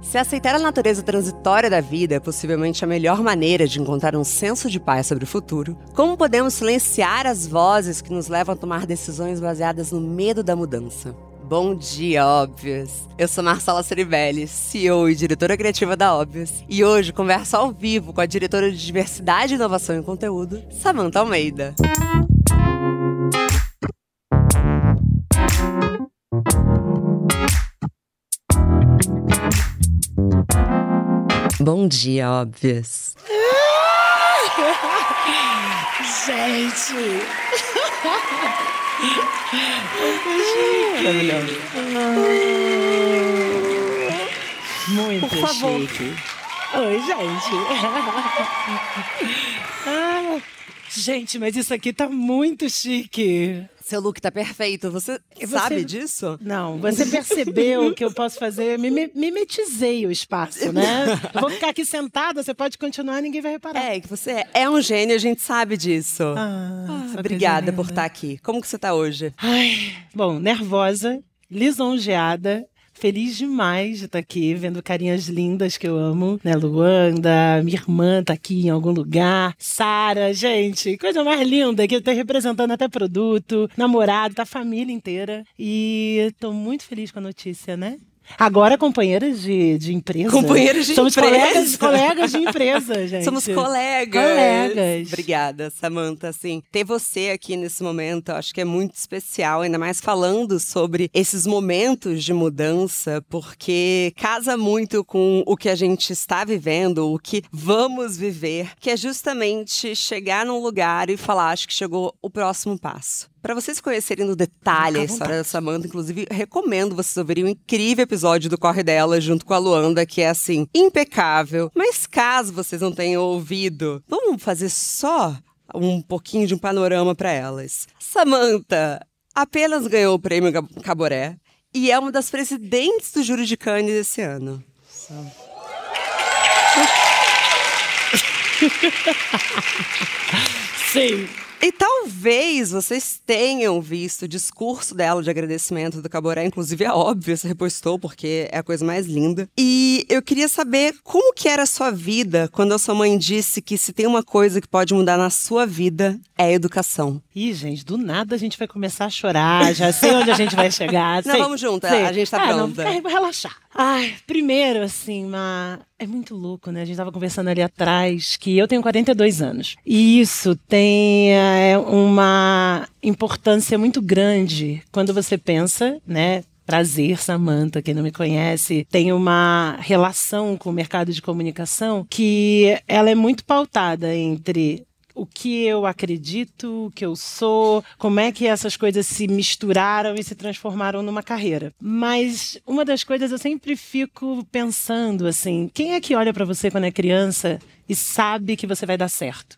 Se aceitar a natureza transitória da vida é possivelmente a melhor maneira de encontrar um senso de paz sobre o futuro, como podemos silenciar as vozes que nos levam a tomar decisões baseadas no medo da mudança? Bom dia, Óbvias! Eu sou Marcela Ceribelli, CEO e diretora criativa da Óbvias, e hoje converso ao vivo com a diretora de Diversidade, Inovação e Conteúdo, Samantha Almeida. Bom dia, óbvias. Gente! Maravilhoso. Muito Por favor. chique. Oi, gente. Ah, gente, mas isso aqui tá muito chique. Seu look tá perfeito. Você, você- sabe disso? Não, você percebeu que eu posso fazer? Me- Mimetizei o espaço, né? Eu vou ficar aqui sentada, você pode continuar, ninguém vai reparar. É, que você é, um gênio, a gente sabe disso. Ah, essa Obrigada por estar aqui. Como que você tá hoje? Ai, bom, nervosa, lisonjeada. Feliz demais de estar aqui, vendo carinhas lindas que eu amo, né? Luanda, minha irmã tá aqui em algum lugar. Sara, gente, coisa mais linda, que tá representando até produto, namorado, tá a família inteira. E tô muito feliz com a notícia, né? Agora companheiras de, de empresa. Companheiras de Somos empresa. colegas, colegas de empresa, gente. Somos colegas. Colegas. Obrigada, Samantha. Assim, ter você aqui nesse momento, acho que é muito especial, ainda mais falando sobre esses momentos de mudança, porque casa muito com o que a gente está vivendo, o que vamos viver, que é justamente chegar num lugar e falar, acho que chegou o próximo passo. Para vocês conhecerem no detalhe a história da Samantha, inclusive, recomendo vocês ouvirem o incrível episódio do Corre Dela junto com a Luanda, que é assim, impecável. Mas caso vocês não tenham ouvido, vamos fazer só um pouquinho de um panorama para elas. Samantha apenas ganhou o prêmio Caboré e é uma das presidentes do Júri de Cannes esse ano. Sim. E talvez vocês tenham visto o discurso dela de agradecimento do Caboré, inclusive é óbvio, você repostou, porque é a coisa mais linda. E eu queria saber como que era a sua vida quando a sua mãe disse que se tem uma coisa que pode mudar na sua vida, é a educação. Ih, gente, do nada a gente vai começar a chorar, já sei onde a gente vai chegar. Não, sei, vamos junto, sei. a gente tá Ah, não, pronta. fica- relaxar. Ai, primeiro, assim, uma... é muito louco, né? A gente tava conversando ali atrás que eu tenho 42 anos. E isso tem é, uma importância muito grande quando você pensa, né? Prazer, Samantha, quem não me conhece, tem uma relação com o mercado de comunicação que ela é muito pautada entre o que eu acredito, o que eu sou, como é que essas coisas se misturaram e se transformaram numa carreira. Mas uma das coisas eu sempre fico pensando assim, quem é que olha pra você quando é criança e sabe que você vai dar certo?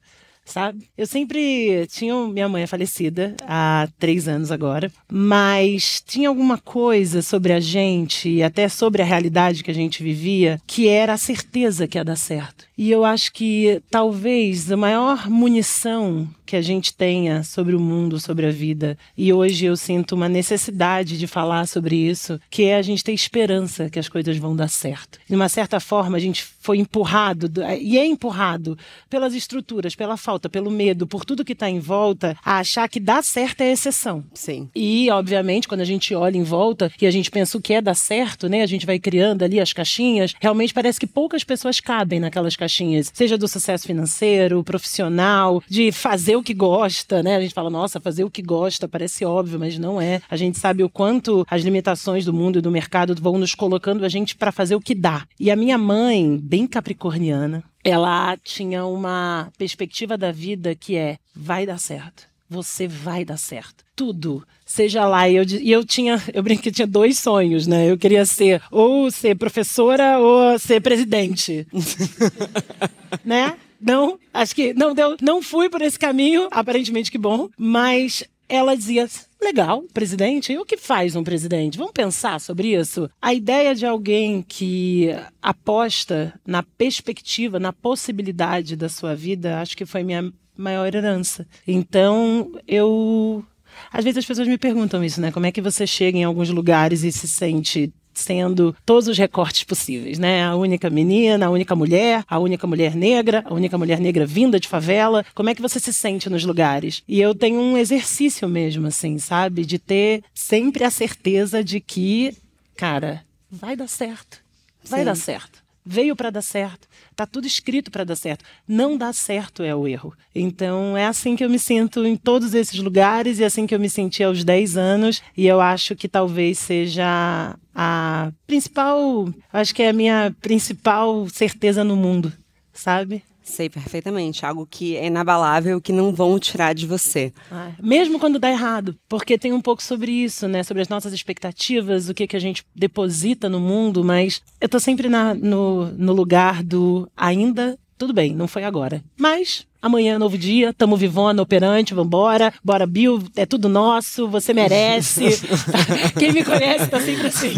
Sabe? Eu sempre tinha. Minha mãe é falecida há três anos agora, mas tinha alguma coisa sobre a gente e até sobre a realidade que a gente vivia que era a certeza que ia dar certo. E eu acho que talvez a maior munição que a gente tenha sobre o mundo, sobre a vida, e hoje eu sinto uma necessidade de falar sobre isso, que é a gente ter esperança que as coisas vão dar certo. De uma certa forma, a gente foi empurrado, do- e é empurrado pelas estruturas, pela falta, pelo medo, por tudo que está em volta, a achar que dar certo é exceção. Sim. E, obviamente, quando a gente olha em volta e a gente pensa o que é dar certo, né? A gente vai criando ali as caixinhas. Realmente parece que poucas pessoas cabem naquelas caixinhas. Seja do sucesso financeiro, profissional, de fazer o que gosta, né? A gente fala, nossa, fazer o que gosta parece óbvio, mas não é. A gente sabe o quanto as limitações do mundo e do mercado vão nos colocando a gente para fazer o que dá. E a minha mãe, bem capricorniana, ela tinha uma perspectiva da vida que é vai dar certo. Você vai dar certo. Tudo. Seja lá. E eu, e eu tinha, eu brinquei que tinha dois sonhos, né? Eu queria ser ou ser professora ou ser presidente. né? Não, acho que não deu, não fui por esse caminho, aparentemente que bom, mas ela dizia: legal, presidente, e o que faz um presidente? Vamos pensar sobre isso? A ideia de alguém que aposta na perspectiva, na possibilidade da sua vida, acho que foi minha maior herança. Então, eu. Às vezes as pessoas me perguntam isso, né? Como é que você chega em alguns lugares e se sente sendo todos os recortes possíveis, né? A única menina, a única mulher, a única mulher negra, a única mulher negra vinda de favela. Como é que você se sente nos lugares? E eu tenho um exercício mesmo, assim, sabe? De ter sempre a certeza de que, cara, vai dar certo. Vai Sim. dar certo veio para dar certo, tá tudo escrito para dar certo. Não dá certo é o erro. Então é assim que eu me sinto em todos esses lugares e é assim que eu me senti aos 10 anos e eu acho que talvez seja a principal, acho que é a minha principal certeza no mundo, sabe? Sei perfeitamente. Algo que é inabalável, que não vão tirar de você. Ah, mesmo quando dá errado. Porque tem um pouco sobre isso, né? Sobre as nossas expectativas, o que, que a gente deposita no mundo. Mas eu tô sempre na, no, no lugar do ainda tudo bem, não foi agora. Mas Amanhã é novo dia, tamo vivona, operante, vambora. Bora, Bill, é tudo nosso, você merece. Quem me conhece tá sempre assim.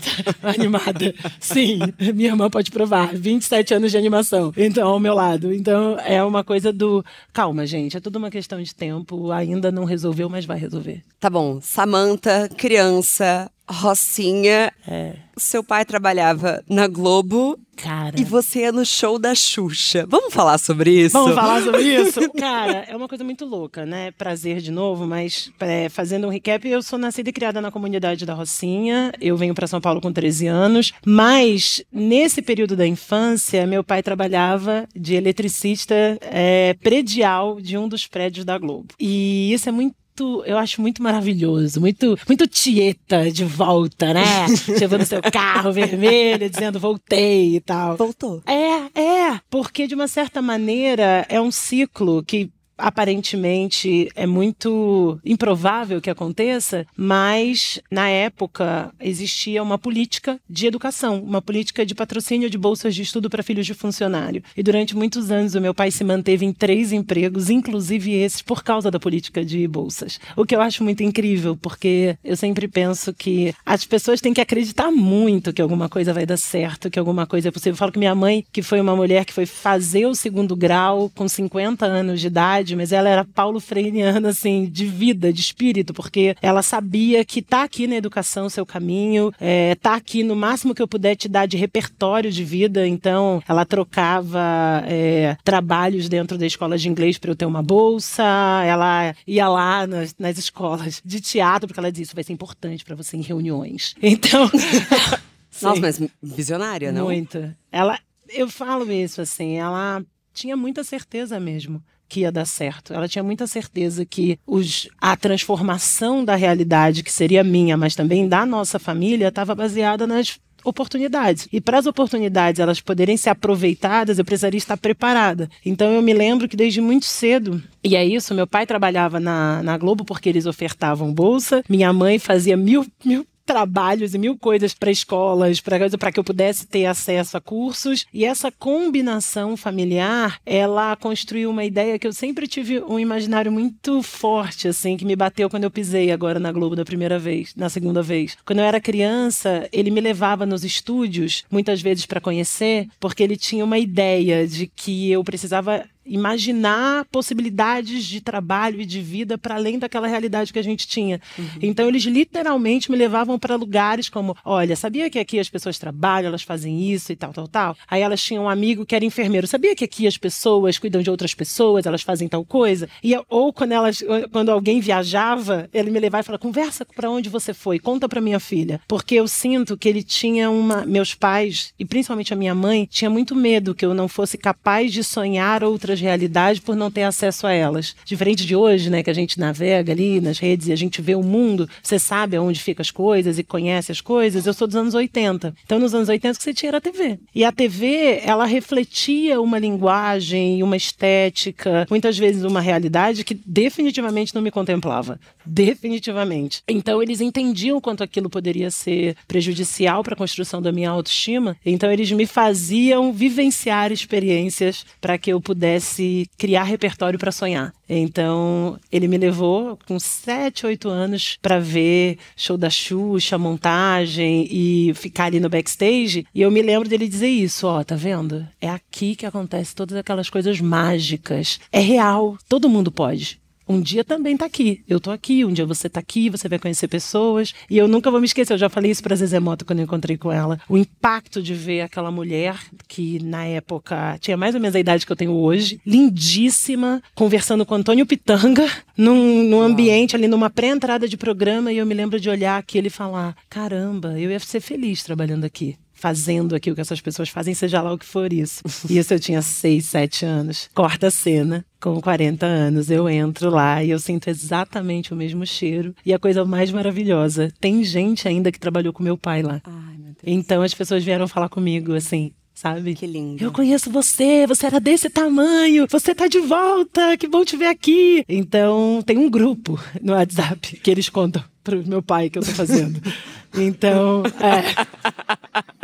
Animada. Sim, minha irmã pode provar. 27 anos de animação. Então, ao meu lado. Então, é uma coisa do. Calma, gente, é tudo uma questão de tempo. Ainda não resolveu, mas vai resolver. Tá bom. Samanta, criança, Rocinha. É. Seu pai trabalhava na Globo. Cara. E você ia no show da Xuxa. Vamos falar sobre isso? Vamos falar sobre isso? Cara, é uma coisa muito louca, né? Prazer de novo, mas é, fazendo um recap, eu sou nascida e criada na comunidade da Rocinha. Eu venho para São Paulo com 13 anos. Mas, nesse período da infância, meu pai trabalhava de eletricista é, predial de um dos prédios da Globo. E isso é muito muito, eu acho muito maravilhoso, muito, muito tieta de volta, né? Chegando no seu carro vermelho, dizendo voltei e tal. Voltou. É, é, porque de uma certa maneira é um ciclo que aparentemente é muito improvável que aconteça, mas na época existia uma política de educação, uma política de patrocínio de bolsas de estudo para filhos de funcionário. E durante muitos anos o meu pai se manteve em três empregos, inclusive esses por causa da política de bolsas. O que eu acho muito incrível, porque eu sempre penso que as pessoas têm que acreditar muito que alguma coisa vai dar certo, que alguma coisa é possível. Eu falo que minha mãe, que foi uma mulher que foi fazer o segundo grau com 50 anos de idade, mas ela era paulo freiriana, assim, de vida, de espírito, porque ela sabia que tá aqui na educação seu caminho, é, tá aqui no máximo que eu puder te dar de repertório de vida. Então, ela trocava é, trabalhos dentro da escola de inglês para eu ter uma bolsa, ela ia lá nas, nas escolas de teatro, porque ela disse: Isso vai ser importante para você em reuniões. Então. Nossa, mas visionária, não? Muito. Ela, eu falo isso assim, ela tinha muita certeza mesmo que ia dar certo. Ela tinha muita certeza que os, a transformação da realidade, que seria minha, mas também da nossa família, estava baseada nas oportunidades. E para as oportunidades elas poderem ser aproveitadas, eu precisaria estar preparada. Então eu me lembro que desde muito cedo, e é isso, meu pai trabalhava na, na Globo porque eles ofertavam bolsa, minha mãe fazia mil, mil trabalhos e mil coisas para escolas, para que eu pudesse ter acesso a cursos. E essa combinação familiar, ela construiu uma ideia que eu sempre tive um imaginário muito forte, assim, que me bateu quando eu pisei agora na Globo da primeira vez, na segunda vez. Quando eu era criança, ele me levava nos estúdios, muitas vezes para conhecer, porque ele tinha uma ideia de que eu precisava imaginar possibilidades de trabalho e de vida para além daquela realidade que a gente tinha. Uhum. Então eles literalmente me levavam para lugares como, olha, sabia que aqui as pessoas trabalham, elas fazem isso e tal, tal, tal. Aí elas tinham um amigo que era enfermeiro. Sabia que aqui as pessoas cuidam de outras pessoas, elas fazem tal coisa? E ou quando elas, quando alguém viajava, ele me levava e falava, conversa para onde você foi, conta para minha filha, porque eu sinto que ele tinha uma, meus pais e principalmente a minha mãe tinha muito medo que eu não fosse capaz de sonhar outras outras realidades por não ter acesso a elas. Diferente de hoje, né, que a gente navega ali nas redes e a gente vê o mundo, você sabe aonde ficam as coisas e conhece as coisas. Eu sou dos anos 80. Então, nos anos 80 que você tinha era a TV. E a TV, ela refletia uma linguagem, uma estética, muitas vezes uma realidade que definitivamente não me contemplava. Definitivamente. Então, eles entendiam quanto aquilo poderia ser prejudicial para a construção da minha autoestima. Então, eles me faziam vivenciar experiências para que eu pudesse pudesse criar repertório para sonhar. Então, ele me levou com 7, 8 anos para ver show da Xuxa, montagem e ficar ali no backstage. E eu me lembro dele dizer isso: ó, tá vendo? É aqui que acontece todas aquelas coisas mágicas. É real, todo mundo pode. Um dia também tá aqui. Eu tô aqui, um dia você tá aqui, você vai conhecer pessoas. E eu nunca vou me esquecer, eu já falei isso pra Zezé Mota quando eu encontrei com ela. O impacto de ver aquela mulher que na época tinha mais ou menos a idade que eu tenho hoje, lindíssima, conversando com Antônio Pitanga, num, num ambiente ali, numa pré-entrada de programa, e eu me lembro de olhar aquilo e falar: caramba, eu ia ser feliz trabalhando aqui fazendo aqui o que essas pessoas fazem, seja lá o que for isso. E isso eu tinha 6, 7 anos. Corta a cena. Com 40 anos, eu entro lá e eu sinto exatamente o mesmo cheiro. E a coisa mais maravilhosa, tem gente ainda que trabalhou com meu pai lá. Ai, meu Deus. Então as pessoas vieram falar comigo assim: sabe? Que lindo. Eu conheço você, você era desse tamanho, você tá de volta, que bom te ver aqui. Então, tem um grupo no WhatsApp que eles contam pro meu pai que eu tô fazendo. Então, é.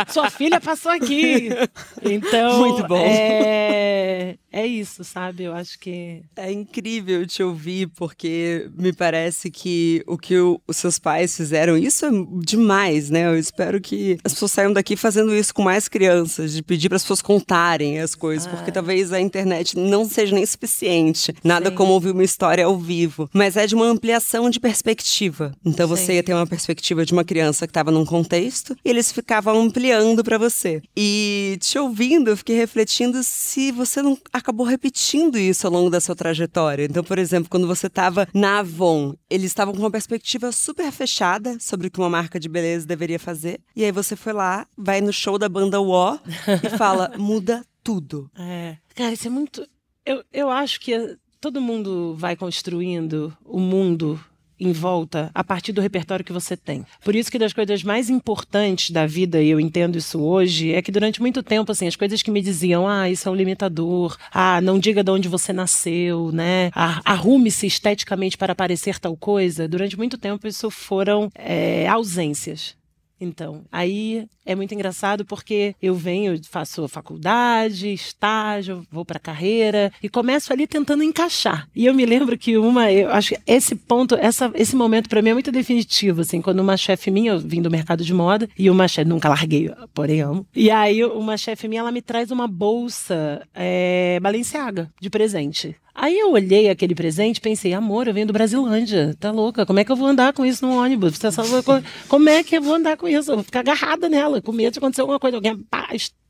Sua filha passou aqui. Então, muito bom. É, é isso, sabe? Eu acho que é incrível te ouvir porque me parece que o que o, os seus pais fizeram, isso é demais, né? Eu espero que as pessoas saiam daqui fazendo isso com mais crianças, de pedir para as pessoas contarem as coisas, ah. porque talvez a internet não seja nem suficiente. Nada Sim. como ouvir uma história ao vivo, mas é de uma ampliação de perspectiva. Então você Sim. ia ter uma perspectiva de uma criança que estava num contexto e eles ficavam ampliando para você. E te ouvindo, eu fiquei refletindo se você não acabou repetindo isso ao longo da sua trajetória. Então, por exemplo, quando você estava na Avon, eles estavam com uma perspectiva super fechada sobre o que uma marca de beleza deveria fazer. E aí você foi lá, vai no show da banda War e fala: muda tudo. É. Cara, isso é muito. Eu, eu acho que todo mundo vai construindo o mundo em volta a partir do repertório que você tem. Por isso que das coisas mais importantes da vida, e eu entendo isso hoje, é que durante muito tempo, assim, as coisas que me diziam, ah, isso é um limitador, ah, não diga de onde você nasceu, né? Arrume-se esteticamente para parecer tal coisa. Durante muito tempo isso foram é, ausências. Então, aí é muito engraçado porque eu venho, faço faculdade, estágio, vou para carreira e começo ali tentando encaixar. E eu me lembro que uma, eu acho que esse ponto, essa, esse momento para mim é muito definitivo, assim, quando uma chefe minha, eu vim do mercado de moda e uma chefe, nunca larguei, porém amo. E aí uma chefe minha, ela me traz uma bolsa é, Balenciaga de presente. Aí eu olhei aquele presente e pensei, amor, eu venho do Brasilândia, tá louca? Como é que eu vou andar com isso no ônibus? Como é que eu vou andar com isso? Eu vou ficar agarrada nela, com medo de acontecer alguma coisa, alguém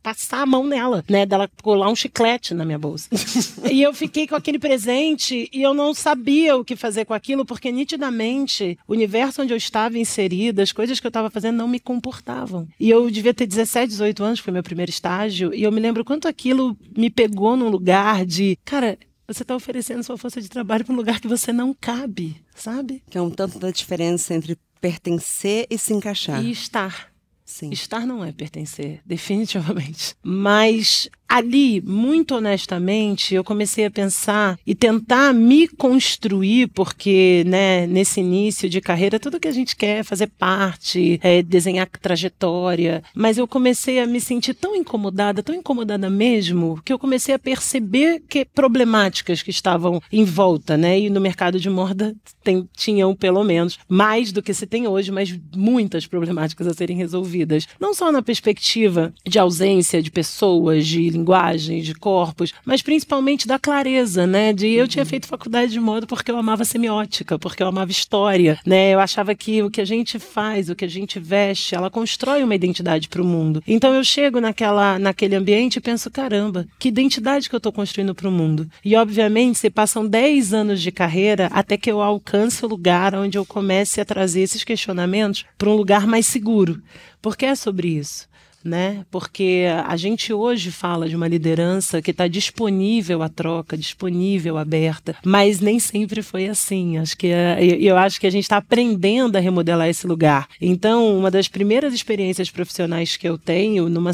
passar a mão nela, né? Dela colar um chiclete na minha bolsa. e eu fiquei com aquele presente e eu não sabia o que fazer com aquilo, porque nitidamente o universo onde eu estava inserida, as coisas que eu estava fazendo não me comportavam. E eu devia ter 17, 18 anos, foi meu primeiro estágio, e eu me lembro quanto aquilo me pegou num lugar de, cara, você está oferecendo sua força de trabalho para um lugar que você não cabe, sabe? Que é um tanto da diferença entre pertencer e se encaixar. E estar. Sim. Estar não é pertencer, definitivamente. Mas ali, muito honestamente, eu comecei a pensar e tentar me construir, porque, né, nesse início de carreira, tudo que a gente quer é fazer parte, é desenhar trajetória. Mas eu comecei a me sentir tão incomodada, tão incomodada mesmo, que eu comecei a perceber que problemáticas que estavam em volta, né? E no mercado de moda tem, tinham, pelo menos, mais do que se tem hoje, mas muitas problemáticas a serem resolvidas. Não só na perspectiva de ausência de pessoas, de linguagem, de corpos, mas principalmente da clareza, né? De eu tinha feito faculdade de moda porque eu amava semiótica, porque eu amava história, né? Eu achava que o que a gente faz, o que a gente veste, ela constrói uma identidade para o mundo. Então eu chego naquela, naquele ambiente e penso, caramba, que identidade que eu estou construindo para o mundo? E obviamente, se passam 10 anos de carreira até que eu alcance o lugar onde eu comece a trazer esses questionamentos para um lugar mais seguro. Porque é sobre isso né? Porque a gente hoje fala de uma liderança que está disponível à troca, disponível, aberta, mas nem sempre foi assim. Acho que é, eu acho que a gente está aprendendo a remodelar esse lugar. Então, uma das primeiras experiências profissionais que eu tenho, numa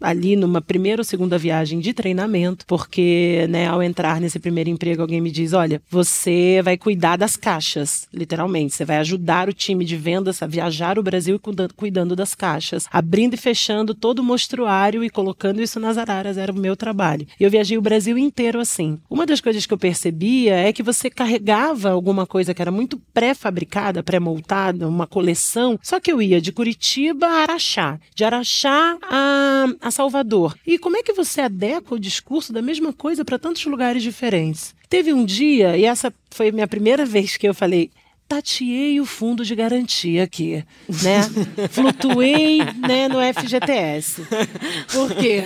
ali numa primeira ou segunda viagem de treinamento, porque, né, ao entrar nesse primeiro emprego, alguém me diz: olha, você vai cuidar das caixas, literalmente. Você vai ajudar o time de vendas a viajar o Brasil cuidando das caixas, abrindo e fechando todo o mostruário e colocando isso nas araras, era o meu trabalho. Eu viajei o Brasil inteiro assim. Uma das coisas que eu percebia é que você carregava alguma coisa que era muito pré-fabricada, pré-montada, uma coleção, só que eu ia de Curitiba a Araxá, de Araxá a, a Salvador. E como é que você adequa o discurso da mesma coisa para tantos lugares diferentes? Teve um dia, e essa foi a minha primeira vez que eu falei, tateei o fundo de garantia aqui, né? Flutuei né, no FGTS. Por quê?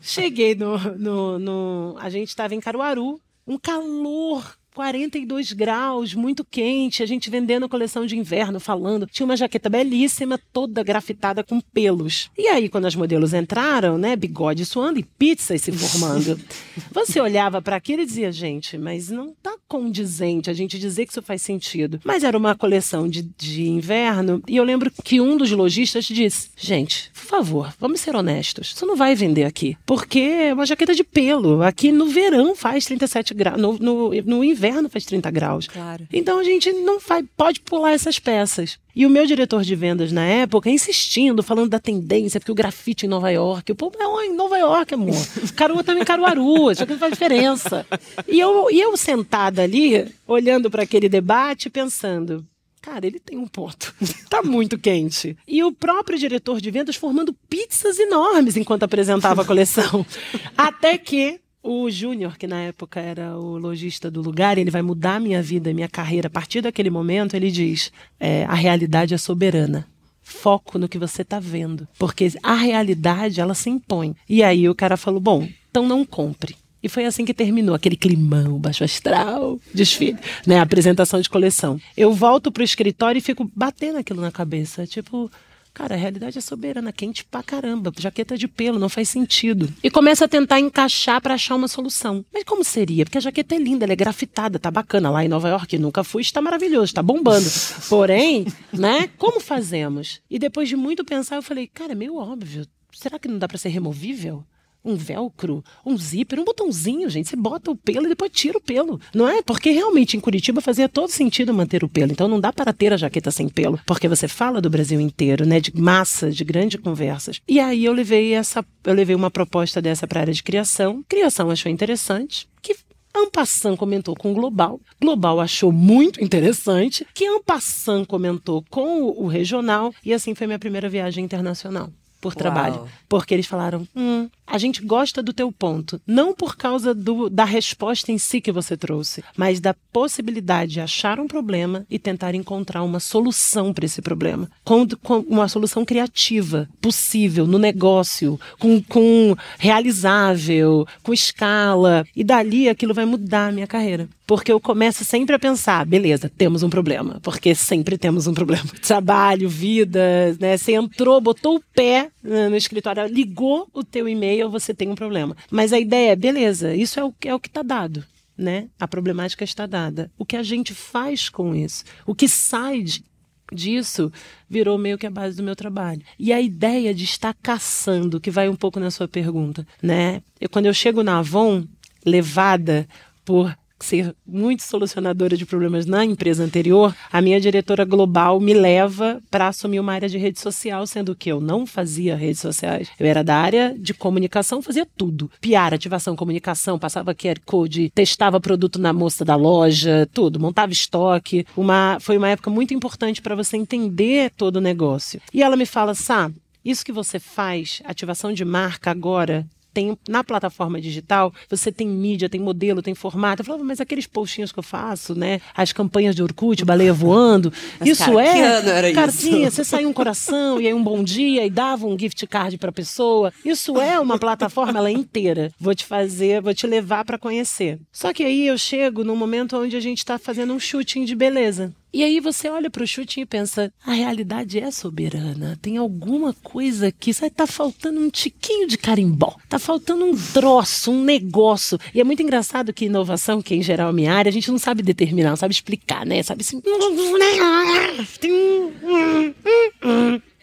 Cheguei no, no, no... A gente estava em Caruaru, um calor 42 graus, muito quente, a gente vendendo a coleção de inverno, falando. Tinha uma jaqueta belíssima, toda grafitada com pelos. E aí, quando as modelos entraram, né, bigode suando e pizzas se formando, você olhava para aquilo e dizia, gente, mas não tá condizente a gente dizer que isso faz sentido. Mas era uma coleção de, de inverno, e eu lembro que um dos lojistas disse, gente, por favor, vamos ser honestos, isso não vai vender aqui, porque é uma jaqueta de pelo. Aqui no verão faz 37 graus, no, no, no inverno inverno faz 30 graus. Claro. Então a gente não faz, pode pular essas peças. E o meu diretor de vendas na época insistindo, falando da tendência, porque o grafite em Nova York, o povo é em Nova York, amor. Caruaru também Caruaru, isso aqui não faz diferença. E eu, e eu sentada ali, olhando para aquele debate, pensando, Cara, ele tem um ponto. tá muito quente. E o próprio diretor de vendas formando pizzas enormes enquanto apresentava a coleção. Até que o Júnior, que na época era o lojista do lugar, ele vai mudar minha vida, minha carreira. A partir daquele momento, ele diz: é, a realidade é soberana. Foco no que você está vendo. Porque a realidade, ela se impõe. E aí o cara falou: bom, então não compre. E foi assim que terminou aquele climão baixo astral, desfile, né? Apresentação de coleção. Eu volto pro escritório e fico batendo aquilo na cabeça. Tipo, Cara, a realidade é soberana, quente pra caramba, jaqueta de pelo, não faz sentido. E começa a tentar encaixar para achar uma solução. Mas como seria? Porque a jaqueta é linda, ela é grafitada, tá bacana. Lá em Nova York, nunca fui, está maravilhoso, está bombando. Porém, né, como fazemos? E depois de muito pensar, eu falei, cara, é meio óbvio. Será que não dá para ser removível? Um velcro, um zíper, um botãozinho, gente. Você bota o pelo e depois tira o pelo. Não é? Porque realmente em Curitiba fazia todo sentido manter o pelo. Então não dá para ter a jaqueta sem pelo. Porque você fala do Brasil inteiro, né? De massa, de grandes conversas. E aí eu levei essa. Eu levei uma proposta dessa para a área de criação. Criação achou interessante. Que Ampassan comentou com o Global. Global achou muito interessante. Que Ampassan comentou com o regional. E assim foi minha primeira viagem internacional por trabalho. Uau. Porque eles falaram: hum, a gente gosta do teu ponto. Não por causa do, da resposta em si que você trouxe, mas da possibilidade de achar um problema e tentar encontrar uma solução para esse problema. Com, com, uma solução criativa, possível, no negócio, com, com realizável, com escala. E dali aquilo vai mudar a minha carreira. Porque eu começo sempre a pensar, beleza, temos um problema. Porque sempre temos um problema. Trabalho, vida, né? Você entrou, botou o pé né, no escritório, ligou o teu e-mail, você tem um problema. Mas a ideia é, beleza, isso é o, é o que está dado. Né? A problemática está dada. O que a gente faz com isso? O que sai de, disso virou meio que a base do meu trabalho. E a ideia de estar caçando, que vai um pouco na sua pergunta, né? Eu, quando eu chego na Avon, levada por ser muito solucionadora de problemas na empresa anterior, a minha diretora global me leva para assumir uma área de rede social, sendo que eu não fazia redes sociais. Eu era da área de comunicação, fazia tudo. PR, ativação, comunicação, passava QR Code, testava produto na moça da loja, tudo, montava estoque. Uma, foi uma época muito importante para você entender todo o negócio. E ela me fala, Sá, isso que você faz, ativação de marca agora, tem na plataforma digital, você tem mídia, tem modelo, tem formato. Eu falava, mas aqueles postinhos que eu faço, né? As campanhas de Orkut, baleia voando. Mas, isso cara, é. Que ano era cartinha, isso? você saiu um coração e aí um bom dia e dava um gift card para a pessoa. Isso é uma plataforma ela é inteira. Vou te fazer, vou te levar para conhecer. Só que aí eu chego no momento onde a gente está fazendo um shooting de beleza. E aí você olha para o chute e pensa: a realidade é soberana. Tem alguma coisa aqui. Sabe, tá faltando um tiquinho de carimbó. Tá faltando um troço, um negócio. E é muito engraçado que inovação, que em geral é minha área, a gente não sabe determinar, não sabe explicar, né? Sabe assim.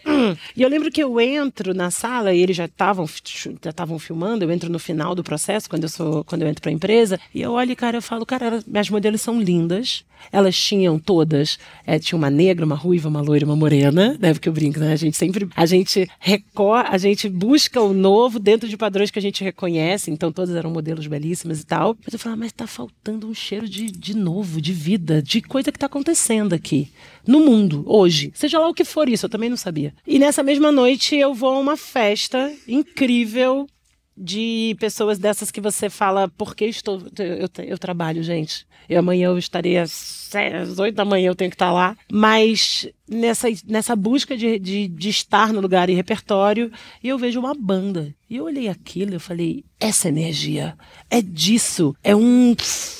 Hum. E eu lembro que eu entro na sala e eles já estavam já estavam filmando, eu entro no final do processo, quando eu sou quando eu entro para a empresa, e eu olho, cara, eu falo, cara, minhas modelos são lindas. Elas tinham todas, é, tinha uma negra, uma ruiva, uma loira, uma morena, né? Porque eu brinco, né? A gente sempre a gente recorre, a gente busca o novo dentro de padrões que a gente reconhece, então todas eram modelos belíssimas e tal. Mas eu falo, mas tá faltando um cheiro de, de novo, de vida, de coisa que tá acontecendo aqui no mundo hoje. Seja lá o que for isso, eu também não sabia. E nessa mesma noite eu vou a uma festa incrível de pessoas dessas que você fala, por que estou. Eu, eu trabalho, gente. E amanhã eu estarei às, 8 da manhã, eu tenho que estar lá. Mas nessa, nessa busca de, de, de estar no lugar e repertório, eu vejo uma banda. E eu olhei aquilo eu falei, essa energia, é disso, é um,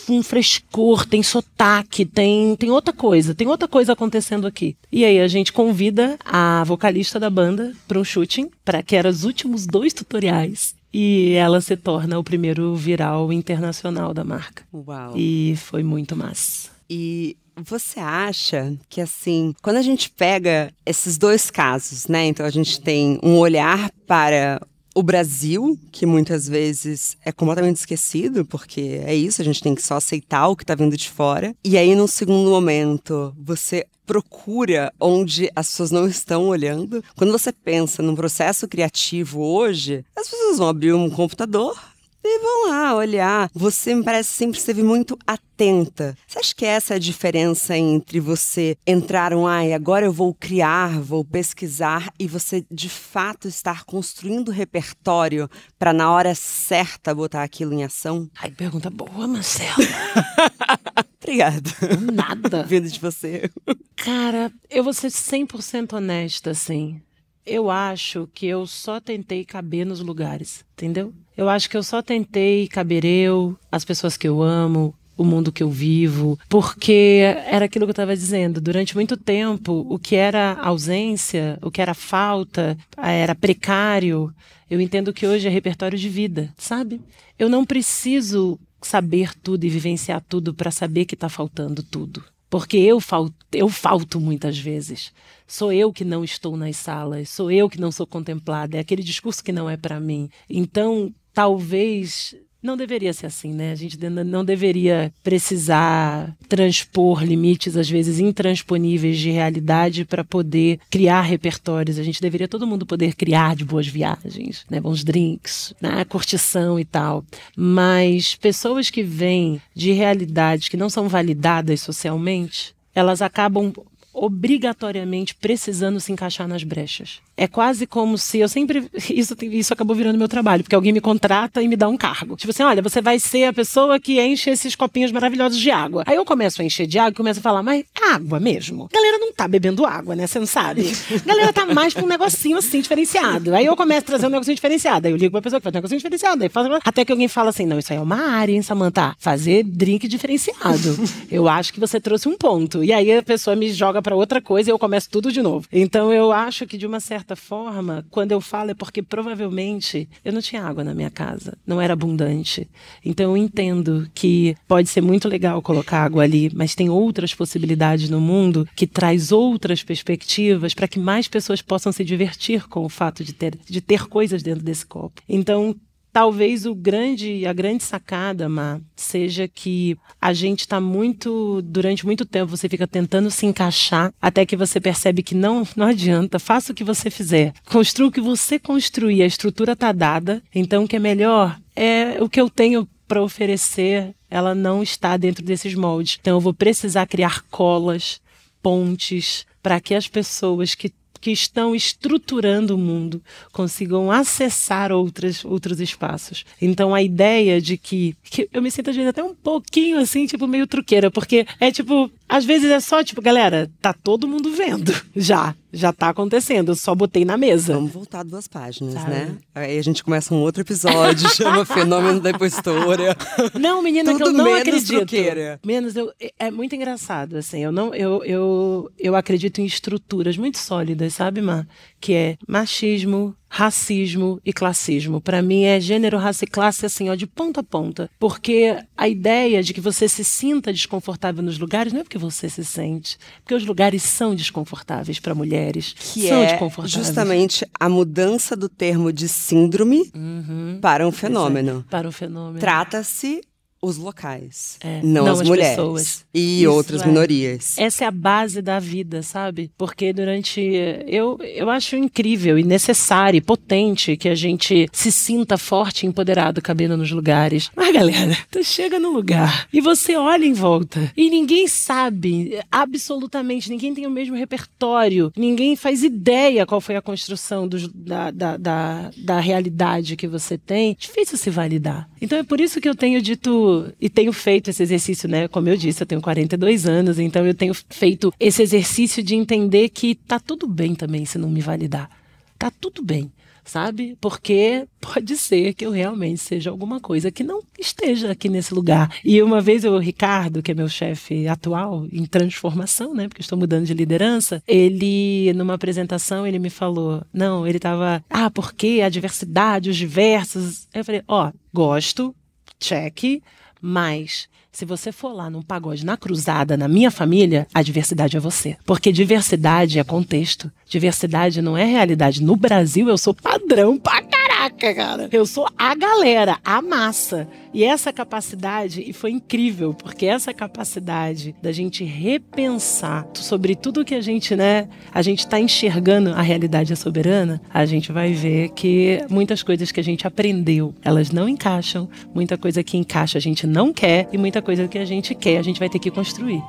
um frescor, tem sotaque, tem, tem outra coisa, tem outra coisa acontecendo aqui. E aí a gente convida a vocalista da banda para um shooting, para que eram os últimos dois tutoriais e ela se torna o primeiro viral internacional da marca. Uau. E foi muito massa. E você acha que assim, quando a gente pega esses dois casos, né? Então a gente tem um olhar para o Brasil, que muitas vezes é completamente esquecido, porque é isso, a gente tem que só aceitar o que está vindo de fora. E aí, num segundo momento, você procura onde as pessoas não estão olhando. Quando você pensa num processo criativo hoje, as pessoas vão abrir um computador, e vão lá olhar. Você me parece sempre esteve muito atenta. Você acha que essa é a diferença entre você entrar um, ai, agora eu vou criar, vou pesquisar e você de fato estar construindo repertório para na hora certa botar aquilo em ação? Ai, pergunta boa, Marcela. Obrigada. Nada. Vindo de você. Cara, eu vou ser 100% honesta, assim. Eu acho que eu só tentei caber nos lugares, entendeu? Eu acho que eu só tentei caber eu, as pessoas que eu amo, o mundo que eu vivo, porque era aquilo que eu estava dizendo. Durante muito tempo, o que era ausência, o que era falta, era precário. Eu entendo que hoje é repertório de vida, sabe? Eu não preciso saber tudo e vivenciar tudo para saber que está faltando tudo. Porque eu falto, eu falto muitas vezes. Sou eu que não estou nas salas, sou eu que não sou contemplada, é aquele discurso que não é para mim. Então, talvez não deveria ser assim, né? A gente não deveria precisar transpor limites, às vezes intransponíveis de realidade, para poder criar repertórios. A gente deveria todo mundo poder criar de boas viagens, né? bons drinks, né? curtição e tal. Mas pessoas que vêm de realidades que não são validadas socialmente, elas acabam obrigatoriamente precisando se encaixar nas brechas. É quase como se eu sempre. Isso, isso acabou virando meu trabalho, porque alguém me contrata e me dá um cargo. Tipo assim: olha, você vai ser a pessoa que enche esses copinhos maravilhosos de água. Aí eu começo a encher de água e começo a falar, mas água mesmo? A galera não tá bebendo água, né? Você não sabe? A galera tá mais pra um negocinho assim diferenciado. Aí eu começo a trazer um negocinho diferenciado. Aí eu ligo pra pessoa que faz um negocinho diferenciado. Aí faz... Até que alguém fala assim: não, isso aí é uma área, hein, Samanta? Fazer drink diferenciado. eu acho que você trouxe um ponto. E aí a pessoa me joga para outra coisa e eu começo tudo de novo. Então eu acho que de uma certa forma, quando eu falo é porque provavelmente eu não tinha água na minha casa, não era abundante. Então eu entendo que pode ser muito legal colocar água ali, mas tem outras possibilidades no mundo que traz outras perspectivas para que mais pessoas possam se divertir com o fato de ter, de ter coisas dentro desse copo. Então, Talvez o grande, a grande sacada, Má, seja que a gente está muito, durante muito tempo, você fica tentando se encaixar até que você percebe que não, não adianta. Faça o que você fizer. Construa o que você construir. A estrutura está dada. Então, o que é melhor é o que eu tenho para oferecer. Ela não está dentro desses moldes. Então, eu vou precisar criar colas, pontes, para que as pessoas que que estão estruturando o mundo consigam acessar outras, outros espaços. Então a ideia de que, que eu me sinto às vezes até um pouquinho assim, tipo meio truqueira, porque é tipo, às vezes é só tipo, galera, tá todo mundo vendo já já tá acontecendo, eu só botei na mesa. Vamos voltar duas páginas, Sabe? né? Aí a gente começa um outro episódio, chama Fenômeno da Impostora. Não, menina, Tudo que eu não menos acredito. Truqueira. Menos eu, é, é muito engraçado, assim, eu não eu, eu, eu acredito em estruturas muito sólidas, sabe, Mar? Que é machismo, racismo e classismo. Para mim é gênero, raça e classe assim, ó, de ponta a ponta. Porque a ideia de que você se sinta desconfortável nos lugares não é porque você se sente, porque os lugares são desconfortáveis para mulheres. Que são é justamente a mudança do termo de síndrome uhum. para um fenômeno. É, para um fenômeno. Trata-se os locais, É, não, não as, as mulheres pessoas. e Isso outras é. minorias. Essa é a base da vida, sabe? Porque durante. Eu, eu acho incrível e necessário e potente que a gente se sinta forte e empoderado cabendo nos lugares. Mas, galera, tu chega no lugar e você olha em volta e ninguém sabe, absolutamente, ninguém tem o mesmo repertório, ninguém faz ideia qual foi a construção dos- da, da, da, da realidade que você tem. Difícil se validar. Então é por isso que eu tenho dito e tenho feito esse exercício, né? Como eu disse, eu tenho 42 anos, então eu tenho feito esse exercício de entender que tá tudo bem também se não me validar. Tá tudo bem, sabe? Porque pode ser que eu realmente seja alguma coisa que não esteja aqui nesse lugar. E uma vez o Ricardo, que é meu chefe atual em transformação, né? Porque estou mudando de liderança, ele numa apresentação ele me falou: "Não, ele tava, ah, porque a diversidade, os diversos". Eu falei: "Ó, gosto, check, mas se você for lá num pagode na cruzada, na minha família, a diversidade é você. Porque diversidade é contexto. Diversidade não é realidade. No Brasil, eu sou padrão pra caraca, cara. Eu sou a galera, a massa. E essa capacidade, e foi incrível, porque essa capacidade da gente repensar sobre tudo que a gente, né, a gente tá enxergando a realidade é soberana, a gente vai ver que muitas coisas que a gente aprendeu, elas não encaixam, muita coisa que encaixa a gente não quer e muita coisa que a gente quer, a gente vai ter que construir.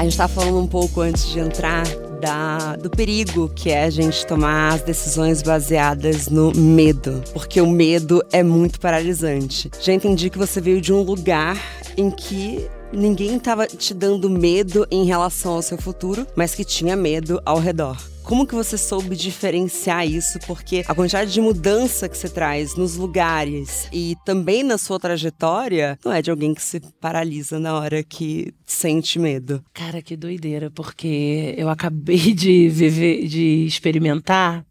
A gente estava falando um pouco antes de entrar da, do perigo que é a gente tomar as decisões baseadas no medo, porque o medo é muito paralisante. Já entendi que você veio de um lugar em que ninguém estava te dando medo em relação ao seu futuro, mas que tinha medo ao redor. Como que você soube diferenciar isso? Porque a quantidade de mudança que você traz nos lugares e também na sua trajetória não é de alguém que se paralisa na hora que sente medo. Cara, que doideira, porque eu acabei de viver, de experimentar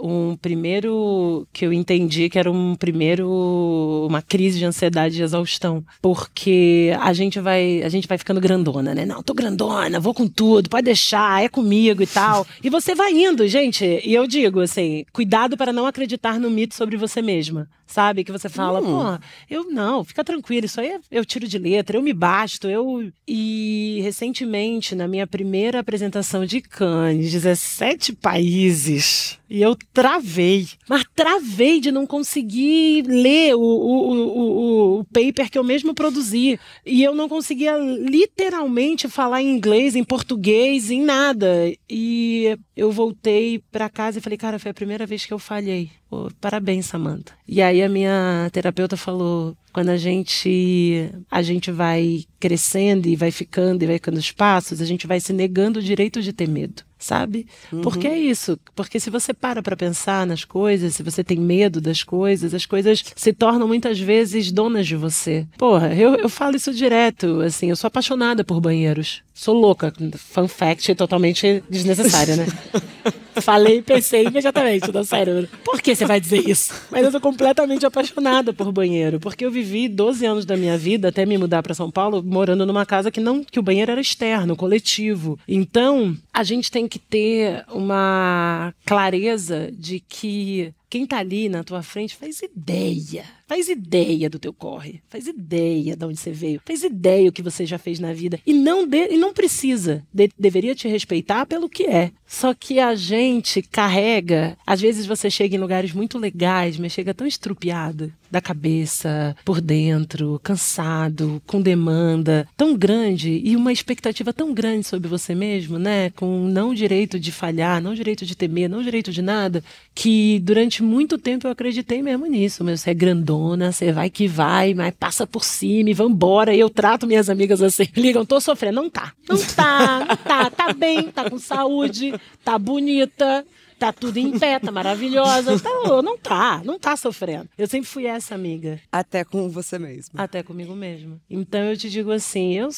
um primeiro que eu entendi que era um primeiro uma crise de ansiedade e exaustão, porque a gente vai a gente vai ficando grandona, né? Não, tô grandona, vou com tudo, pode deixar, é comigo e tal. E você vai indo, gente. E eu digo assim, cuidado para não acreditar no mito sobre você mesma. Sabe? Que você fala, Hum. pô, eu não, fica tranquilo, isso aí é- eu tiro de letra, eu me basto, eu. E recentemente, na minha primeira apresentação de Cannes, 17 países, e eu travei. Mas travei de não conseguir ler o, o, o, o, paper que eu mesmo produzi. E eu não conseguia literalmente falar em inglês, em português, em nada. E eu voltei pra casa e falei, cara, foi a primeira vez que eu falhei. Pô, parabéns, Samantha. E aí a minha terapeuta falou, quando a gente a gente vai crescendo e vai ficando e vai ficando os passos, a gente vai se negando o direito de ter medo, sabe? Porque é isso. Porque se você para pra pensar nas coisas, se você tem medo das coisas, as coisas se tornam muitas vezes donas de você. Porra, eu, eu falo isso direto, assim, eu sou apaixonada por banheiros. Sou louca. Fun fact totalmente desnecessária, né? Falei e pensei imediatamente no cérebro. Por que você vai dizer isso? Mas eu sou completamente apaixonada por banheiro, porque eu vivi 12 anos da minha vida até me mudar para São Paulo, morando numa casa que não que o banheiro era externo, coletivo. Então, a gente tem que ter uma clareza de que quem tá ali na tua frente faz ideia. Faz ideia do teu corre. Faz ideia de onde você veio. Faz ideia o que você já fez na vida. E não, de, e não precisa. De- deveria te respeitar pelo que é. Só que a gente carrega. Às vezes você chega em lugares muito legais, mas chega tão estrupiado da cabeça, por dentro, cansado, com demanda tão grande e uma expectativa tão grande sobre você mesmo, né? Com não direito de falhar, não direito de temer, não direito de nada, que durante muito tempo eu acreditei mesmo nisso. Mas você é você vai que vai, mas passa por cima e vambora. E eu trato minhas amigas assim, ligam, tô sofrendo. Não tá, não tá, não tá, tá bem, tá com saúde, tá bonita. Tá tudo em pé, tá maravilhosa. Tá, não tá, não tá sofrendo. Eu sempre fui essa amiga. Até com você mesmo. Até comigo mesma. Então eu te digo assim, eu,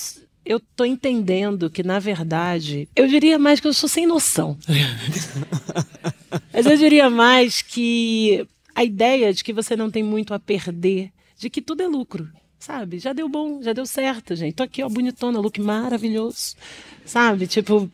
eu tô entendendo que, na verdade, eu diria mais que eu sou sem noção. Mas eu diria mais que a ideia de que você não tem muito a perder, de que tudo é lucro. Sabe? Já deu bom, já deu certo, gente. Tô aqui, ó, bonitona, look maravilhoso. Sabe? Tipo,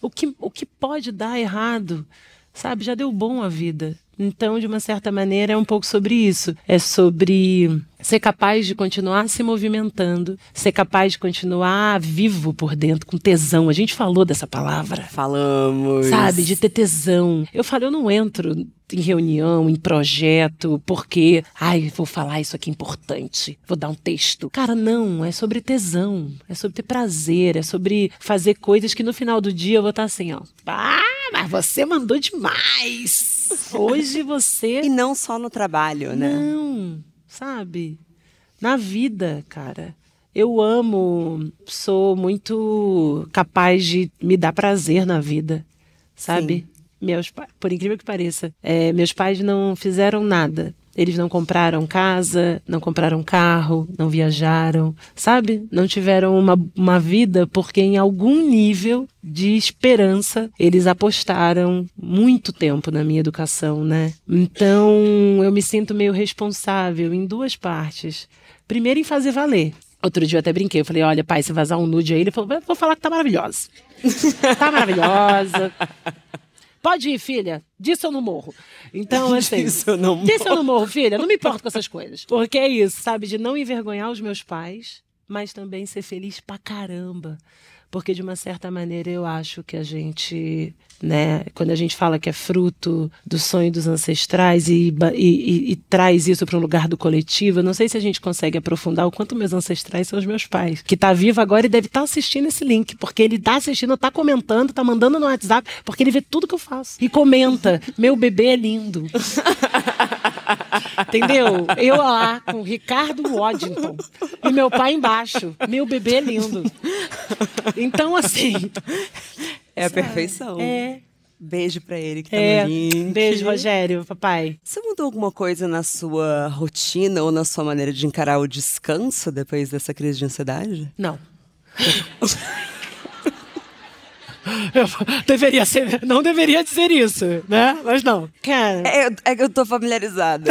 O que, o que pode dar errado? Sabe, já deu bom a vida. Então, de uma certa maneira, é um pouco sobre isso. É sobre ser capaz de continuar se movimentando, ser capaz de continuar vivo por dentro, com tesão. A gente falou dessa palavra. Falamos. Sabe, de ter tesão. Eu falo, eu não entro em reunião, em projeto, porque, ai, vou falar isso aqui importante, vou dar um texto. Cara, não, é sobre tesão, é sobre ter prazer, é sobre fazer coisas que no final do dia eu vou estar assim, ó. Ah, mas você mandou demais! Hoje você. E não só no trabalho, né? Não, sabe? Na vida, cara. Eu amo, sou muito capaz de me dar prazer na vida, sabe? Sim. Meus, por incrível que pareça, é, meus pais não fizeram nada eles não compraram casa, não compraram carro, não viajaram, sabe? Não tiveram uma, uma vida porque, em algum nível de esperança, eles apostaram muito tempo na minha educação, né? Então, eu me sinto meio responsável em duas partes. Primeiro, em fazer valer. Outro dia eu até brinquei, eu falei, olha, pai, se vazar um nude aí, ele falou, vou falar que tá maravilhosa. tá maravilhosa. Pode ir, filha. Disso eu não morro. Então, assim. Disso eu não morro. Disso eu não morro, filha. Não me importo com essas coisas. Porque é isso, sabe? De não envergonhar os meus pais, mas também ser feliz pra caramba porque de uma certa maneira eu acho que a gente, né, quando a gente fala que é fruto do sonho dos ancestrais e, e, e, e traz isso para um lugar do coletivo, eu não sei se a gente consegue aprofundar o quanto meus ancestrais são os meus pais, que está vivo agora e deve estar tá assistindo esse link, porque ele está assistindo, está comentando, está mandando no WhatsApp, porque ele vê tudo que eu faço e comenta: meu bebê é lindo. Entendeu? Eu lá com Ricardo Waddington e meu pai embaixo. Meu bebê é lindo. Então, assim. É a perfeição. É. Beijo pra ele que tá é, no link. Beijo, Rogério, papai. Você mudou alguma coisa na sua rotina ou na sua maneira de encarar o descanso depois dessa crise de ansiedade? Não. Eu deveria ser, não deveria dizer isso, né? Mas não. Cara. É, é que eu tô familiarizada.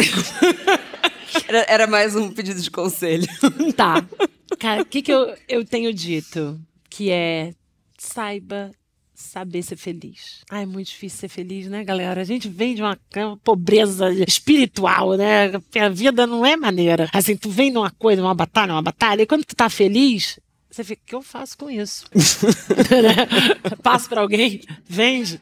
era, era, mais um pedido de conselho. Tá. Cara, o que, que eu, eu tenho dito? Que é saiba saber ser feliz. Ah, é muito difícil ser feliz, né, galera? A gente vem de uma, uma pobreza espiritual, né? A vida não é maneira. Assim, tu vem de uma coisa, uma batalha, uma batalha, e quando tu tá feliz, você fica, o que eu faço com isso? Passo para alguém? Vende?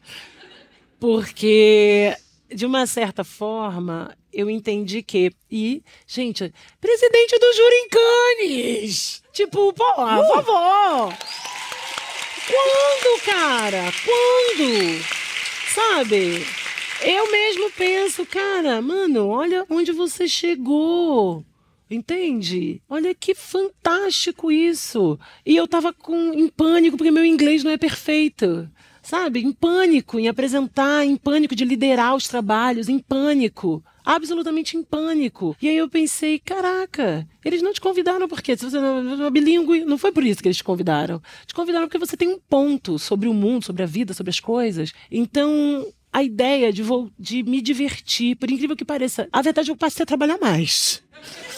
Porque, de uma certa forma, eu entendi que. E, gente, presidente do Jurincanes! Tipo, pô, uh! vovó! Quando, cara? Quando? Sabe? Eu mesmo penso, cara, mano, olha onde você chegou. Entende? Olha que fantástico isso. E eu tava com, em pânico porque meu inglês não é perfeito. Sabe? Em pânico, em apresentar, em pânico de liderar os trabalhos, em pânico. Absolutamente em pânico. E aí eu pensei, caraca, eles não te convidaram porque se você não é bilíngue, não foi por isso que eles te convidaram. Te convidaram porque você tem um ponto sobre o mundo, sobre a vida, sobre as coisas. Então, a ideia de, vou, de me divertir, por incrível que pareça, a verdade eu passei a trabalhar mais.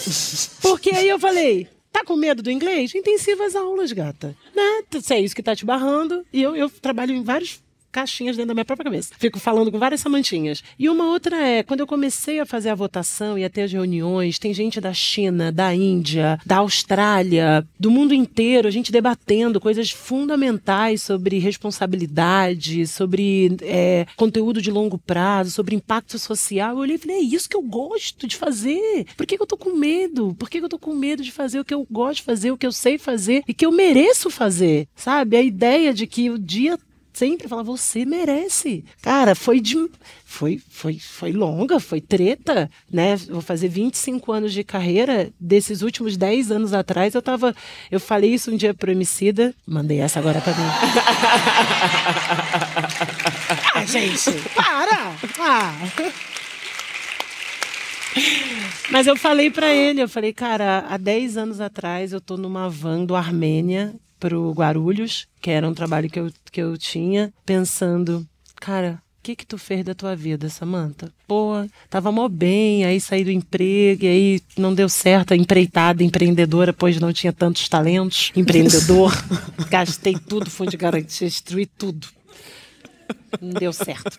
Porque aí eu falei, tá com medo do inglês? Intensivas aulas, gata. Né? Se é isso que tá te barrando. E eu, eu trabalho em vários caixinhas dentro da minha própria cabeça. Fico falando com várias samantinhas. E uma outra é, quando eu comecei a fazer a votação e a ter as reuniões, tem gente da China, da Índia, da Austrália, do mundo inteiro, a gente debatendo coisas fundamentais sobre responsabilidade, sobre é, conteúdo de longo prazo, sobre impacto social. Eu olhei e falei, é isso que eu gosto de fazer. Por que, eu tô com medo? Por que, que eu tô com medo de fazer o que eu gosto de fazer, o que eu sei fazer e que eu mereço fazer? Sabe? A ideia de que o dia sempre fala, você merece. Cara, foi de. Foi, foi, foi longa, foi treta, né? Vou fazer 25 anos de carreira. Desses últimos 10 anos atrás, eu tava. Eu falei isso um dia pro Emicida. Mandei essa agora pra mim. ah, gente, para! Ah. Mas eu falei para ele, eu falei, cara, há 10 anos atrás eu tô numa van do Armênia para o Guarulhos, que era um trabalho que eu, que eu tinha, pensando, cara, o que que tu fez da tua vida, Samanta? Pô, tava mó bem, aí saí do emprego, e aí não deu certo a empreitada empreendedora, pois não tinha tantos talentos. Empreendedor, gastei tudo, fundo de garantia, destruí tudo. Não deu certo.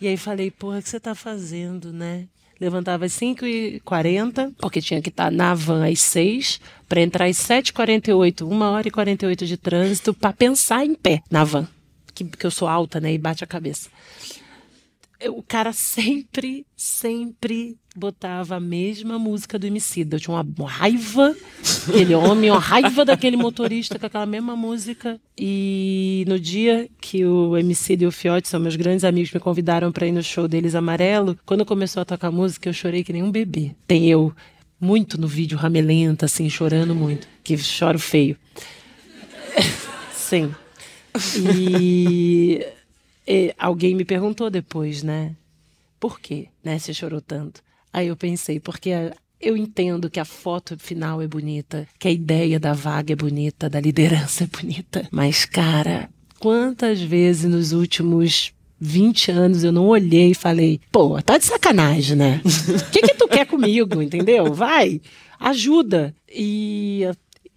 E aí falei, porra, o que você tá fazendo, né? Levantava às 5h40, porque tinha que estar na van às 6 para entrar às 7h48, 1 hora e 48 de trânsito, para pensar em pé na van. Que, que eu sou alta, né? E bate a cabeça o cara sempre, sempre botava a mesma música do Emicida. Eu tinha uma, raiva daquele homem, uma raiva daquele motorista com aquela mesma música. E no dia que o Emicida e o Fiote, são meus grandes amigos, me convidaram para ir no show deles amarelo, quando começou a tocar música, eu chorei que nem um bebê. Tem eu muito no vídeo ramelenta, assim, chorando muito, que choro feio. Sim. E e alguém me perguntou depois, né? Por quê, né? Você chorou tanto? Aí eu pensei, porque eu entendo que a foto final é bonita, que a ideia da vaga é bonita, da liderança é bonita. Mas, cara, quantas vezes nos últimos 20 anos eu não olhei e falei, pô, tá de sacanagem, né? O que, que tu quer comigo, entendeu? Vai, ajuda. E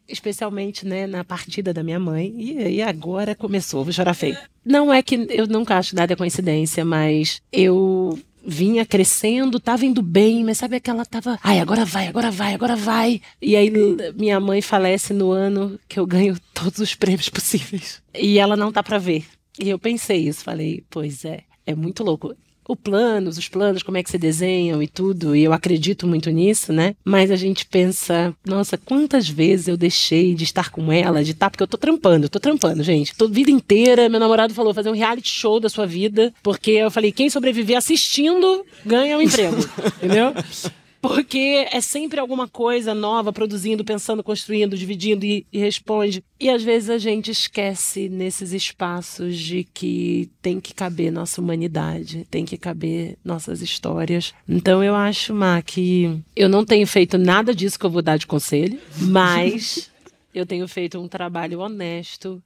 especialmente né, na partida da minha mãe. E, e agora começou, vou chorar feio. Não é que eu nunca acho nada coincidência, mas eu vinha crescendo, tava indo bem, mas sabe aquela tava, ai, agora vai, agora vai, agora vai. E aí minha mãe falece no ano que eu ganho todos os prêmios possíveis. E ela não tá para ver. E eu pensei isso, falei, pois é, é muito louco o planos, os planos, como é que se desenham e tudo, e eu acredito muito nisso, né? Mas a gente pensa, nossa, quantas vezes eu deixei de estar com ela, de estar, porque eu tô trampando, eu tô trampando, gente. Tô vida inteira, meu namorado falou fazer um reality show da sua vida, porque eu falei, quem sobreviver assistindo ganha um emprego, entendeu? Porque é sempre alguma coisa nova produzindo, pensando, construindo, dividindo e, e, responde. E às vezes a gente esquece nesses espaços de que tem que caber nossa humanidade, tem que caber nossas histórias. Então eu acho, Má, que eu não tenho feito nada disso que eu vou dar de conselho, mas eu tenho feito um trabalho honesto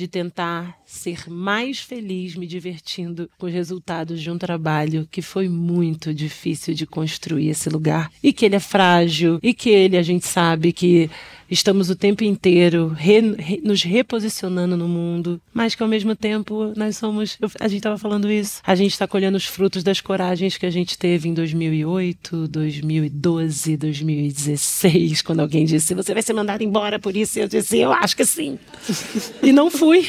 de tentar ser mais feliz me divertindo com os resultados de um trabalho que foi muito difícil de construir esse lugar. E que ele é frágil e que ele a gente sabe que estamos o tempo inteiro re, re, nos reposicionando no mundo, mas que ao mesmo tempo nós somos. Eu, a gente estava falando isso. A gente está colhendo os frutos das coragens que a gente teve em 2008, 2012, 2016, quando alguém disse: Você vai ser mandado embora por isso. E eu disse: Eu acho que sim. e não fui.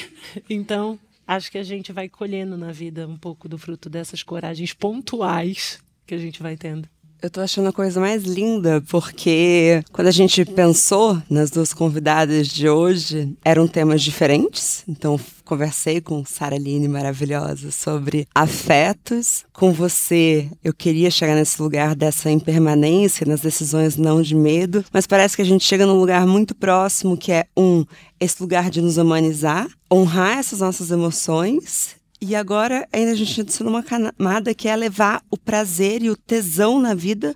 Então, acho que a gente vai colhendo na vida um pouco do fruto dessas coragens pontuais que a gente vai tendo. Eu tô achando a coisa mais linda, porque quando a gente pensou nas duas convidadas de hoje, eram temas diferentes. Então, conversei com Sara Line, maravilhosa, sobre afetos. Com você, eu queria chegar nesse lugar dessa impermanência, nas decisões não de medo, mas parece que a gente chega num lugar muito próximo, que é um, esse lugar de nos humanizar, honrar essas nossas emoções e agora ainda a gente adiciona uma camada que é levar o prazer e o tesão na vida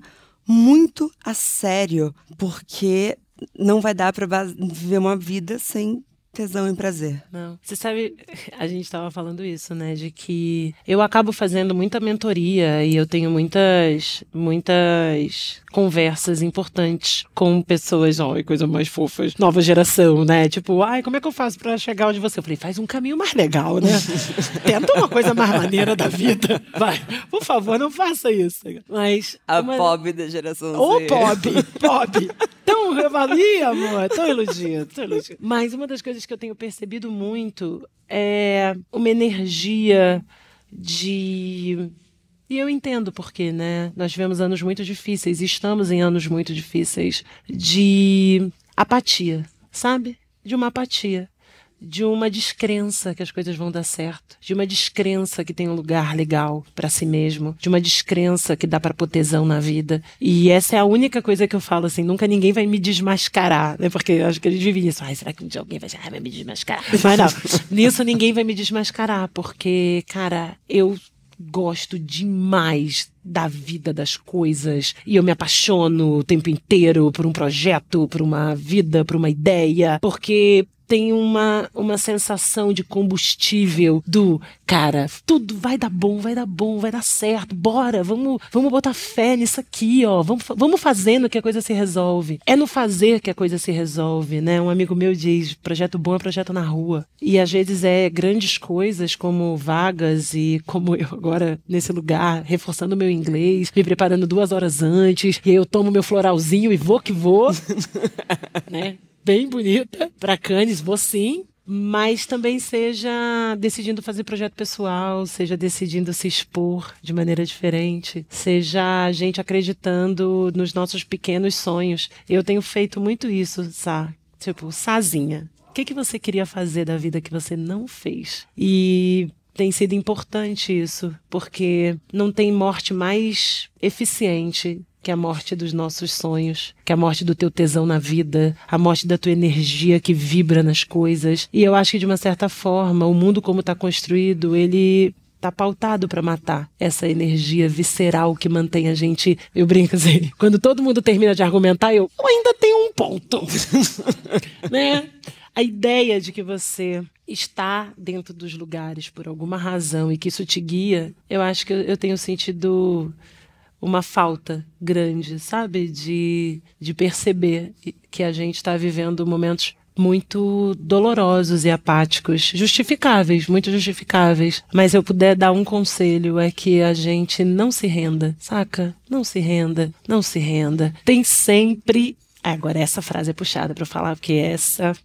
muito a sério, porque não vai dar para viver uma vida sem tesão e prazer. Não. Você sabe, a gente estava falando isso, né? De que eu acabo fazendo muita mentoria e eu tenho muitas, muitas conversas importantes com pessoas, ó, coisa mais fofas, nova geração, né? Tipo, ai, como é que eu faço para chegar onde você? Eu falei, faz um caminho mais legal, né? Tenta uma coisa mais maneira da vida. Vai, por favor, não faça isso. Mas. A uma... pobre da geração Z. Ô, pobre, pobre. Tão revalia, amor. Tão elogio, tão elogio. Mas uma das coisas que eu tenho percebido muito é uma energia de. E eu entendo porque, né? Nós tivemos anos muito difíceis, estamos em anos muito difíceis de apatia, sabe? De uma apatia de uma descrença que as coisas vão dar certo, de uma descrença que tem um lugar legal para si mesmo, de uma descrença que dá para pôr tesão na vida. E essa é a única coisa que eu falo assim, nunca ninguém vai me desmascarar, né? Porque acho que eles vive isso. Ai, será que um dia alguém vai, ah, vai me desmascarar? Mas não, nisso ninguém vai me desmascarar, porque, cara, eu gosto demais da vida das coisas e eu me apaixono o tempo inteiro por um projeto, por uma vida, por uma ideia, porque tem uma, uma sensação de combustível do cara, tudo vai dar bom, vai dar bom, vai dar certo, bora, vamos, vamos botar fé nisso aqui, ó, vamos, vamos fazendo que a coisa se resolve. É no fazer que a coisa se resolve, né? Um amigo meu diz: projeto bom é projeto na rua. E às vezes é grandes coisas como vagas e como eu agora nesse lugar, reforçando meu inglês, me preparando duas horas antes, e eu tomo meu floralzinho e vou que vou, né? Bem bonita para Cannes, vou sim, mas também seja decidindo fazer projeto pessoal, seja decidindo se expor de maneira diferente, seja a gente acreditando nos nossos pequenos sonhos. Eu tenho feito muito isso, sabe? Tipo, sozinha. O que, que você queria fazer da vida que você não fez? E tem sido importante isso, porque não tem morte mais eficiente que a morte dos nossos sonhos, que a morte do teu tesão na vida, a morte da tua energia que vibra nas coisas. E eu acho que de uma certa forma, o mundo como está construído, ele tá pautado para matar essa energia visceral que mantém a gente. Eu brinco assim, quando todo mundo termina de argumentar, eu, eu ainda tenho um ponto. né? A ideia de que você está dentro dos lugares por alguma razão e que isso te guia, eu acho que eu tenho sentido uma falta grande, sabe? De, de perceber que a gente está vivendo momentos muito dolorosos e apáticos, justificáveis, muito justificáveis. Mas eu puder dar um conselho é que a gente não se renda, saca? Não se renda, não se renda. Tem sempre. Agora essa frase é puxada para falar porque essa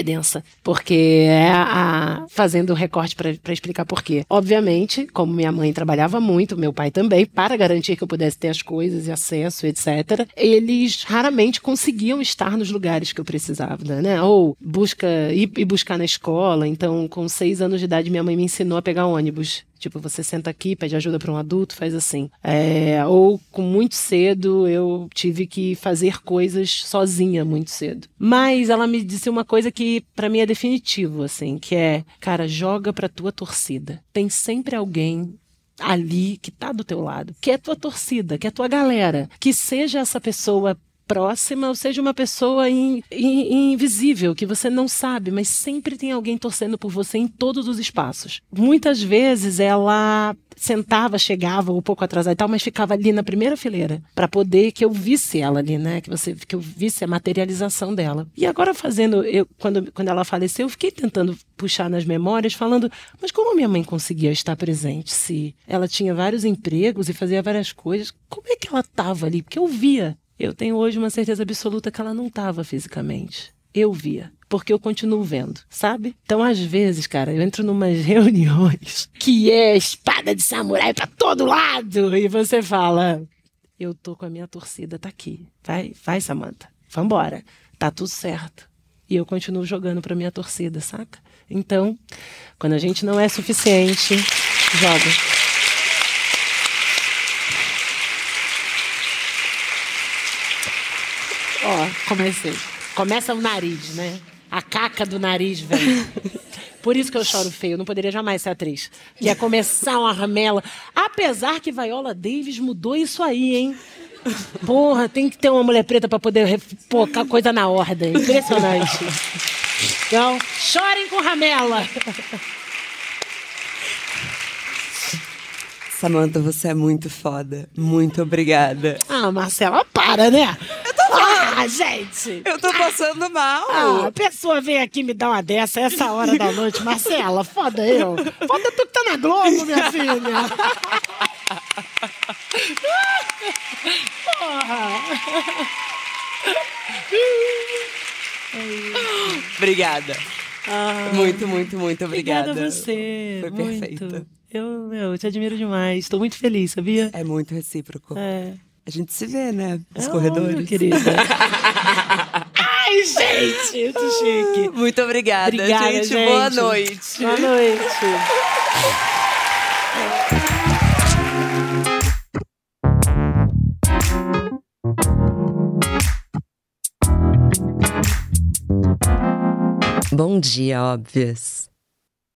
é densa, porque é a, fazendo recorte para explicar por quê. Obviamente, como minha mãe trabalhava muito, meu pai também, para garantir que eu pudesse ter as coisas e acesso, etc., eles raramente conseguiam estar nos lugares que eu precisava, né? Ou busca ir buscar na escola. Então, com seis anos de idade, minha mãe me ensinou a pegar ônibus. Tipo, você senta aqui, pede ajuda para um adulto, faz assim. É, ou com muito cedo eu tive que fazer coisas sozinha muito cedo. Mas ela me disse uma coisa que para mim é definitivo, assim, que é, cara, joga pra tua torcida. Tem sempre alguém ali que tá do teu lado, que é tua torcida, que é tua galera, que seja essa pessoa próxima ou seja uma pessoa in, in, invisível, que você não sabe, mas sempre tem alguém torcendo por você em todos os espaços. Muitas vezes ela sentava, chegava um pouco atrasada e tal, mas ficava ali na primeira fileira para poder que eu visse ela ali, né? Que você que eu visse a materialização dela. E agora fazendo, eu quando quando ela faleceu, eu fiquei tentando puxar nas memórias, falando, mas como minha mãe conseguia estar presente se ela tinha vários empregos e fazia várias coisas? Como é que ela estava ali? Porque eu via eu tenho hoje uma certeza absoluta que ela não estava fisicamente. Eu via, porque eu continuo vendo, sabe? Então, às vezes, cara, eu entro numas reuniões que é espada de samurai para todo lado e você fala: "Eu tô com a minha torcida, tá aqui. Vai, vai, Samantha. Vambora. Tá tudo certo." E eu continuo jogando para minha torcida, saca? Então, quando a gente não é suficiente, joga. Ó, comecei. Começa o nariz, né? A caca do nariz, velho. Por isso que eu choro feio, eu não poderia jamais ser atriz. Que é começar uma ramela. Apesar que Viola Davis mudou isso aí, hein? Porra, tem que ter uma mulher preta para poder pôr coisa na ordem. Impressionante. Então, chorem com ramela. Samanta, você é muito foda. Muito obrigada. Ah, Marcela, para, né? Ah, gente! Eu tô passando mal. Ah, a pessoa vem aqui me dar uma dessa essa hora da noite. Marcela, foda eu. Foda tu que tá na Globo, minha filha. Porra! Obrigada. Ah, muito, muito, muito obrigada. Obrigada a você. Foi muito. perfeito. Eu, eu te admiro demais. Estou muito feliz, sabia? É muito recíproco. É. A gente se vê, né? Nos É corredores. óbvio, querida. Ai, gente, muito chique. Muito obrigada, Obrigada, gente. gente. Boa noite. Boa noite. Bom dia, óbvias.